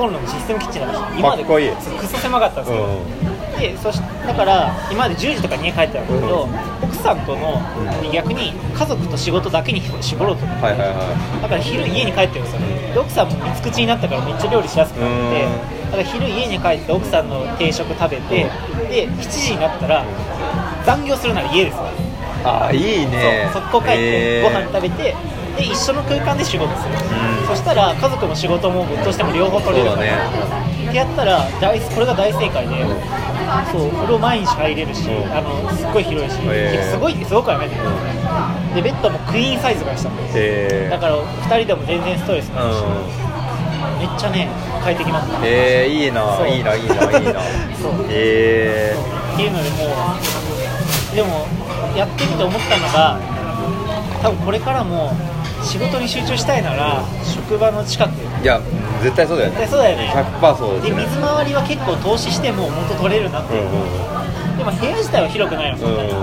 コンロのシステムキッチンなんですよ。今までクソ狭かったんですよ、でそしだから今まで10時とかに家帰ってたんですけど、奥さんとの、逆に家族と仕事だけに絞ろうと思って、はいはいはだから昼家に帰ってるんですよ。で奥さんも三つ口になったからめっちゃ料理しやすくなってうん。だから昼家に帰って奥さんの定食食べてで7時になったら残業するなら家ですよ。いああいいね。そう速攻帰ってえー。ご飯食べてで一緒の空間で仕事する、うん。そしたら家族も仕事もぶっとしても両方取れるから、ね。ってやったら大これが大正解で、そう。風呂毎日入れるし、うん。あのすっごい広いし、へー。すごいすごくはないんだけど、でベッドもクイーンサイズがしたのえー。だから2人でも全然ストレスないし、うめっちゃね快適なんだ。んえー、いいな。いいないいないいな。そう。えっていうのでもうでもやってみて思ったのが多分これからも仕事に集中したいなら職場の近く。ー、いや絶対そうだよね。絶対そうだよね。100%そうですでね。水回りは結構投資しても元取れるなっていう、うんうんうん。でも部屋自体は広くないのそんなに、う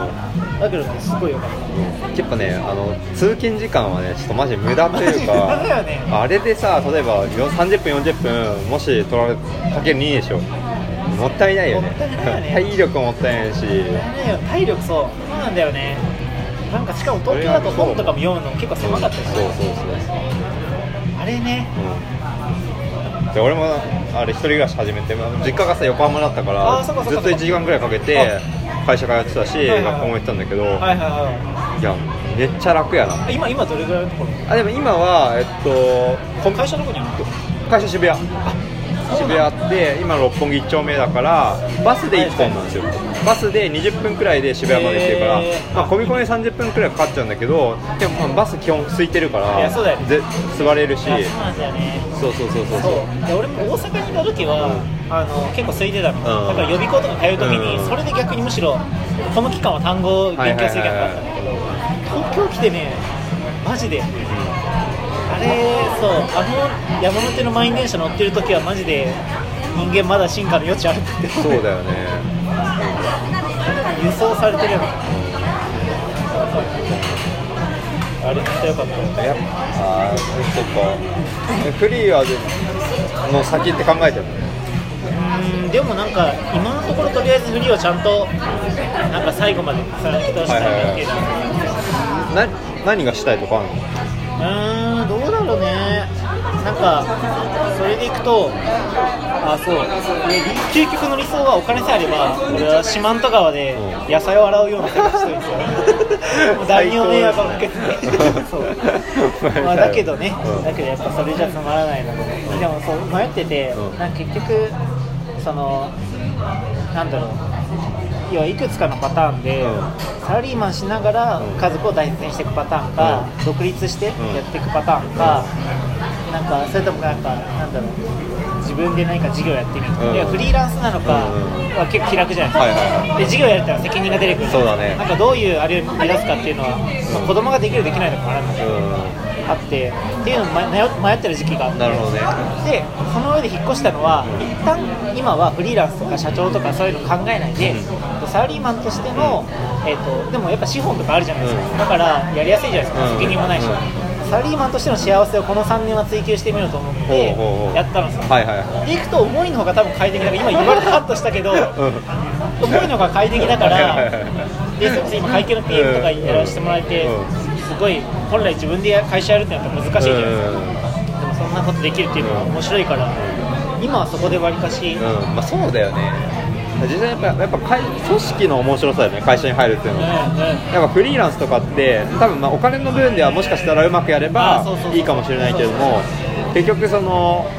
だけどねすごい良かった。結構ねあの通勤時間はねちょっとマジ無駄というかマジ無駄だよね。あれでさ例えばよ30分40分もし取られかける2でしょ。もったいないよね。ね。体力ももったいないしね体力そう。そうなんだよねなんかしかも東京だと本とかも読むの結構狭かったりする。そうそうそうあれね。うん。で俺もあれ一人暮らし始めてまあ実家がさ横浜だったからずっと1時間ぐらいかけて会社通ってたしはいはいはい。学校も行ってたんだけどはいはいはい。やめっちゃ楽やな。今今どれぐらいのところ？あでも今はえっとこ会社どこにあるの？会社渋谷。渋谷あって今六本木1丁目だからバスで1本なんですよバスで20分くらいで渋谷まで行ってるから、まあ、込み込みで30分くらいかかっちゃうんだけどでもまあバス基本空いてるからそうだよね。ぜ座れるし。あそうなんだよね。そうそうそうそうそう。で俺も大阪にいた時は、あの結構空いてたの、うん。だから予備校とか通う時に、うん。それで逆にむしろこの期間は単語を勉強する期間があったんだけど、東京来てねマジで。あれそうあの山手の満員電車乗ってる時はマジで人間まだ進化の余地あるって。そうだよね輸送されてるよ。ねあれめっちかった。やっぱそっか。フリーはでの先って考えてるの？うーんでもなんか今のところとりあえずフリーをちゃんとなんか最後まで貫き通したいなっていうのはな何がしたいとかあるの？うーんどうだろうね。なんかそれでいくとあそう。で究極の理想はお金さえあれば俺は四万十川でうん。野菜を洗うような生活したいんですよもう誰にも迷惑をかけてねそう。まあだけどね、うん。だけどやっぱそれじゃつまらないのででもそう迷ってて、うん。なんか結局そのなんだろう。要はいくつかのパターンで、うん。サラリーマンしながらうん。家族を大切にしていくパターンか、独立してやっていくパターンか、なんかそれともなんかなんだろう。自分で何か事業やってみる、うん。いやフリーランスなのかうんは結構気楽じゃないですか、はいはいはい。で事業やるってのは責任が出てくる。そうだね。なんかどういうあれを目指すかっていうのは、まあ、子供ができるできないのかもあるん。だけど、うあってっていうのを迷迷ってる時期があって。なるほどね。でその上で引っ越したのは一旦今はフリーランスとか社長とかそういうの考えないで、サラリーマンとしての、えー、とでもやっぱ資本とかあるじゃないですか、うん。だからやりやすいじゃないですか、うん。責任もないし、うんサラリーマンとしての幸せをこの3年は追求してみようと思ってやったんですよ、はいはいはい。でいくと思いの方が多分快適だから今言われてカットしたけど、うん。思いの方が快適だからはいでそ今会計の PM とかやらせてもらえて、うん。すごい本来自分で会社やるってなったら難しいじゃないですか、うでもそんなことできるっていうのは面白いから、今はそこでわりかし、ん、うん、まあそうだよね実際やっぱやっぱ会組織の面白さだよね会社に入るっていうのは。やっぱフリーランスとかって多分まあお金の部分ではもしかしたらうまくやればいいかもしれないけども結局その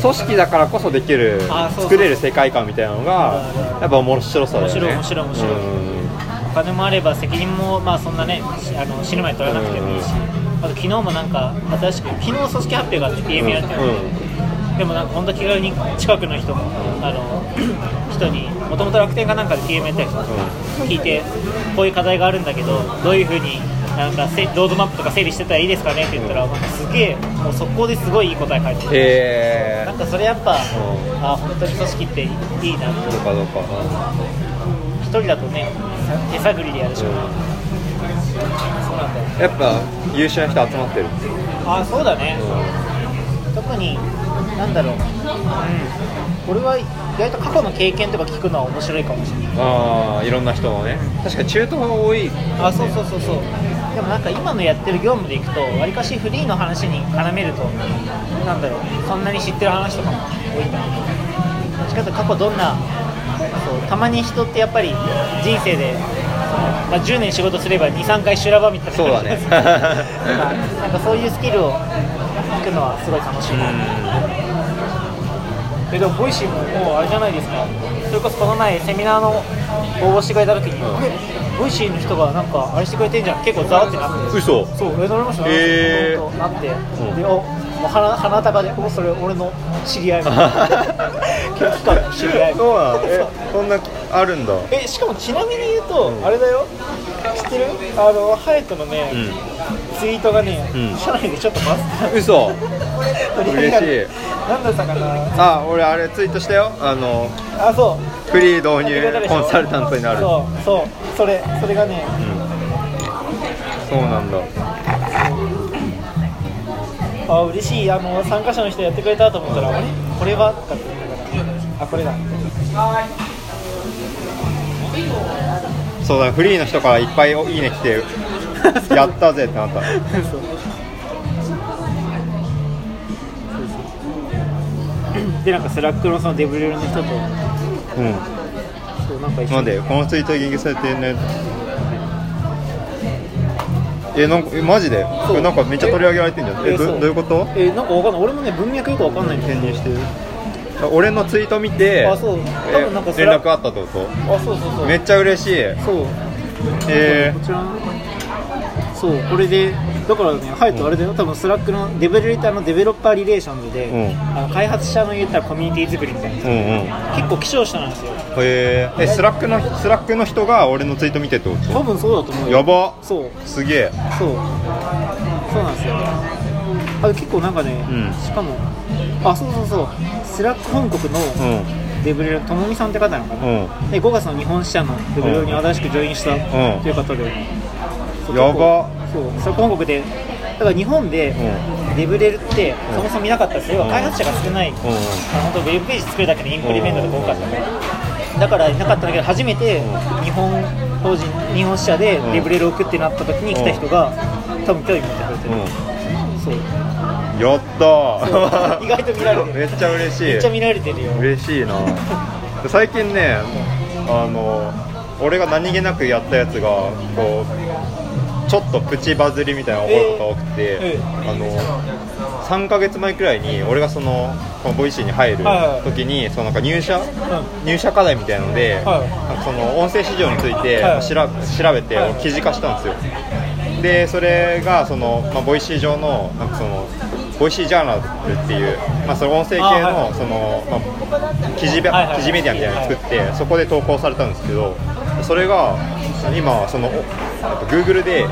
組織だからこそできる作れる世界観みたいなのがやっぱ面白さだよね。面白い面白い面白い。うん。お金もあれば責任もまあそんなねしあの死ぬまで取らなくてもいいし、あと昨日もなんか新しく昨日組織発表があって PM やってるので、でもなんか本当気軽に近くの人もあの 人にもともと楽天かなんかで PM やったりとか聞いてこういう課題があるんだけどどういうふうになんかせロードマップとか整理してたらいいですかねって言ったらなんかすげえもう速攻ですごいいい答え返ってきえ。なんかそれやっぱ、んあ本当に組織っていいなって。どうかどうか。一人だとねさ手探りでやるしかない、そうなんだよ。やっぱ優秀な人集まってる。あそうだね、特になんだろう、うん、これは意外と過去の経験とか聞くのは面白いかもしれない。ああいろんな人のね。確かに中東が多いあそうそうそうそう。でもなんか今のやってる業務でいくとわりかしフリーの話に絡めるとなんだろう。そんなに知ってる話とかも多いんだけどどっちかと過去どんなそうたまに人ってやっぱり人生でまあ、10年仕事すれば23回修羅場みたいな。そうだね。なんかなんかそういうスキルを聞くのはすごい楽しい。なえでも Voicy ももうあれじゃないですか。それこそこの前セミナーの応募してくれた時に、あれ Voicy の人がなんかあれしてくれてんじゃん。結構ざわってなって。嘘。そうえ乗りました？へー。なって、ん。でおもう鼻鼻高でおそれ俺の知り合いみたいな。知り合いそうなの？えそんなあるんだ。えしかもちなみに言うと、あれだよ。知ってる？あのハヤトのね、うん。ツイートがね、うん。社内でちょっとバズって嘘。た嬉しい。なんだったかなあ俺あれツイートしたよ。あのあそう。フリー導入コンサルタントになる。そうそう。それそれがね。そうなんだ。あ嬉しい。あの参加者の人やってくれたと思ったら、あれ？これは？とかって言いながら。あこれだ。そうだフリーの人からいっぱいおいいね来てやったぜってなった でなんか Slack のそのデブリルの人と。うん。そうなんか一緒に。なんでこのツイート言及されてねえなんかえマジで？これなんかめっちゃ取り上げられてんじゃん。えどそう。どういうこと？えなんかわかんない。俺もね文脈よくわかんないんだよ。転入して俺のツイート見てあそう。多分なんかえそれ連絡あったってこと？あそうそうそう。めっちゃ嬉しい。そう。えこちら。そうこれでだからねハヤトあれだよ。多分スラックのデベルターのデベロッパーリレーションズで、うん。あの開発者の言ったらコミュニティ作りみたいな。ー、うんうん。結構希少者なんですよ。えー、え Slackの Slackの人が俺のツイート見てってこ多分そうだと思うよ。とやば。そう。すげえ。そう。そうなんですよ。あ結構なんかね、うん。しかもあそうそうそう。 Slack本国のうん。デブレルともみさんって方なのかな、うん。で5月の日本支社のデブレルに新しくジョインしたん。という方で、そうやばそう Slack本国でだから日本でうデブレルってそもそも見なかったんですよ、要は開発者が少ない、うん。あ本当ウェブページ作るだけでインプリメントが多かった。から、だからいなかったんだけど初めて日本法人日本支社でデブレルを置くってなった時に来た人が多分興味持ってくれてる、そう。うんやったー。意外と見られてる。めっちゃ嬉しい。めっちゃ見られてるよ。嬉しいな。最近ねあの俺が何気なくやったやつがこうちょっとプチバズりみたいなのが起ことが多くて、ええ。あの3ヶ月前くらいに俺がそのこの Voicyに入るはいはい。時にそのなんか入社、入社課題みたいなので、はい。その音声市場についてはい。調べてはい。記事化したんですよ。でそれがその、まあ、 Voicy上のなんかその Voicyジャーナルっていう、まあ、その音声系のその、まあ、記事記事メディアみたいなのを作ってそこで投稿されたんですけどそれが今そのおえっと Google であ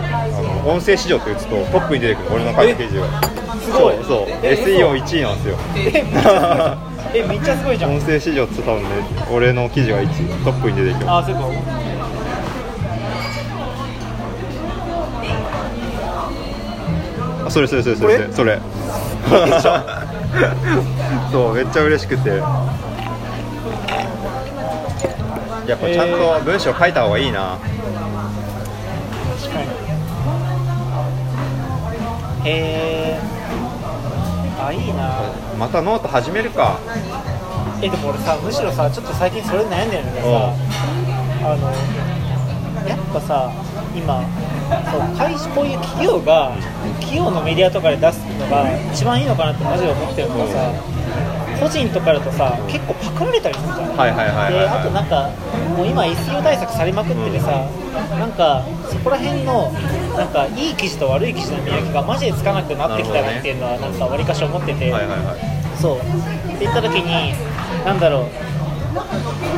の音声市場って打つとトップに出てくる俺の書いた記事が。すごい。そうそう。え SEO1 位なんですよ。え めっちゃすごいじゃん。音声市場って多分ね俺の記事が1位トップに出てくるあそうか。あそれそれそれそれそれ。そうめっちゃ嬉しくてやっぱちゃんと文章書いた方がいいな、確かにへえあいいな。またノート始めるか。えでも俺さむしろさちょっと最近それ悩んでるんだけどさあのやっぱさ今そう会社こういう企業が企業のメディアとかで出すのが一番いいのかなってマジで思ってるのがさ個人とかだとさ結構パクられたりするじゃん。はいはいはいはいではい。あとなんかもう今 SEO 対策されまくっててさ、なんかそこら辺のなんかいい記事と悪い記事の見分けがマジでつかなくなってきたなっていうのはなんかわりかし思ってて、はいはいはい。そう。って言った時になんだろう。こ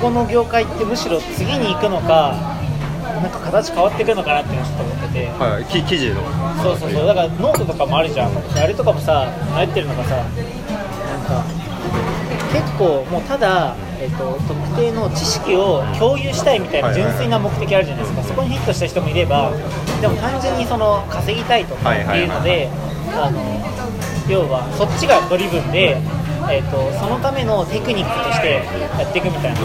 この業界ってむしろ次に行くのかなんか形変わっていくのかなっていうのをちょっと思ってて。はい記事の。そうそうそう。だからノートとかもあるじゃん。あれとかもさ迷ってるのがさ構もうただ、えっと特定の知識を共有したいみたいな純粋な目的あるじゃないですか、そこにヒットした人もいればでも単純にその稼ぎたいとかっていうので、あの要はそっちがドリブンで、えー、とそのためのテクニックとしてやっていくみたいな、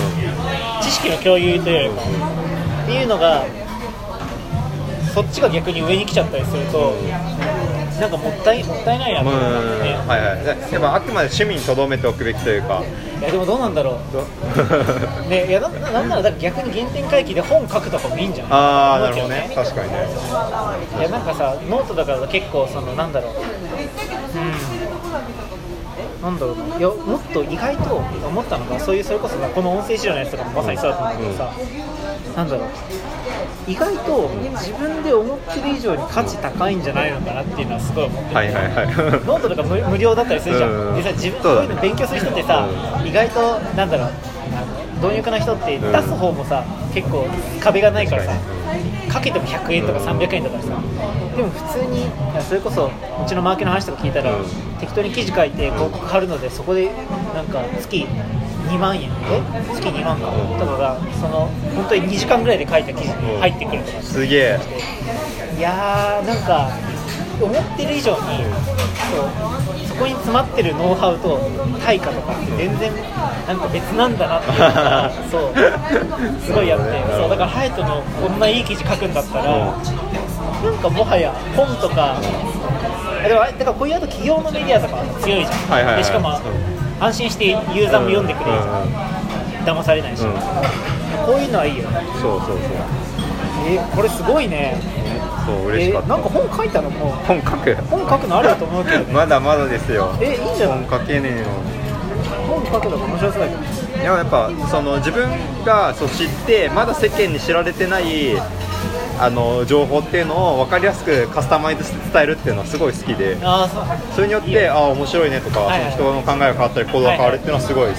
知識の共有というよりかっていうのがそっちが逆に上に来ちゃったりすると、なんかもったいもったいないなと思う、うん。ねはいはい。やっぱあくまで趣味にとどめておくべきというか。いやでもどうなんだろう。ねいやななんならだ逆に原点回帰で本書くとかもいいんじゃんああなるほどね。確かにね。いやなんかさノートだから結構そのなんだろう。うんなんだろうな。いやもっと意外と思ったのがそういうそれこそさこの音声資料のやつとかもまさにそうだと思うんだけどさ、なんだろう。意外と自分で思ってる以上に価値高いんじゃないのかなっていうのはすごい思ってて。はいはいはい。ノートとか無無料だったりするじゃん、うん。でさ自分そういうの勉強する人ってさ、意外となんだろう貪欲な人って出す方もさ、結構壁がないからさ、かけても100円とか300円とかさ、でも普通にそれこそうちのマーケの話とか聞いたら、うん適当に記事書いて広告貼るのでそこでなんか月2万円え月2万か、うんとかがその本当に2時間ぐらいで書いた記事に入ってくるとかすげえいやーなんか思ってる以上にそうそこに詰まってるノウハウと対価とかって全然なんか別なんだなっていう そうすごいやって。そうだからハヤトのこんないい記事書くんだったらなんかもはや本とかあでもだからこういうあと企業のメディアとか強いじゃん、はいはいはい。でしかも安心してユーザーも読んでくれるじゃん、騙されないし、うん。こういうのはいいよね。そうそうそう。えこれすごいね。そう嬉しかった、えなんか本書いたの？もう。本書く。本書くのあると思うけどね。まだまだですよ。えいいんじゃない本書けねえよ。本書くのが面白そうだけど。いややっぱその自分がそう知ってまだ世間に知られてないあの情報っていうのを分かりやすくカスタマイズして伝えるっていうのはすごい好きでそれによってああ面白いねとか、はいはい。その人の考えが変わったり行動が変わるっていうのはすごい好き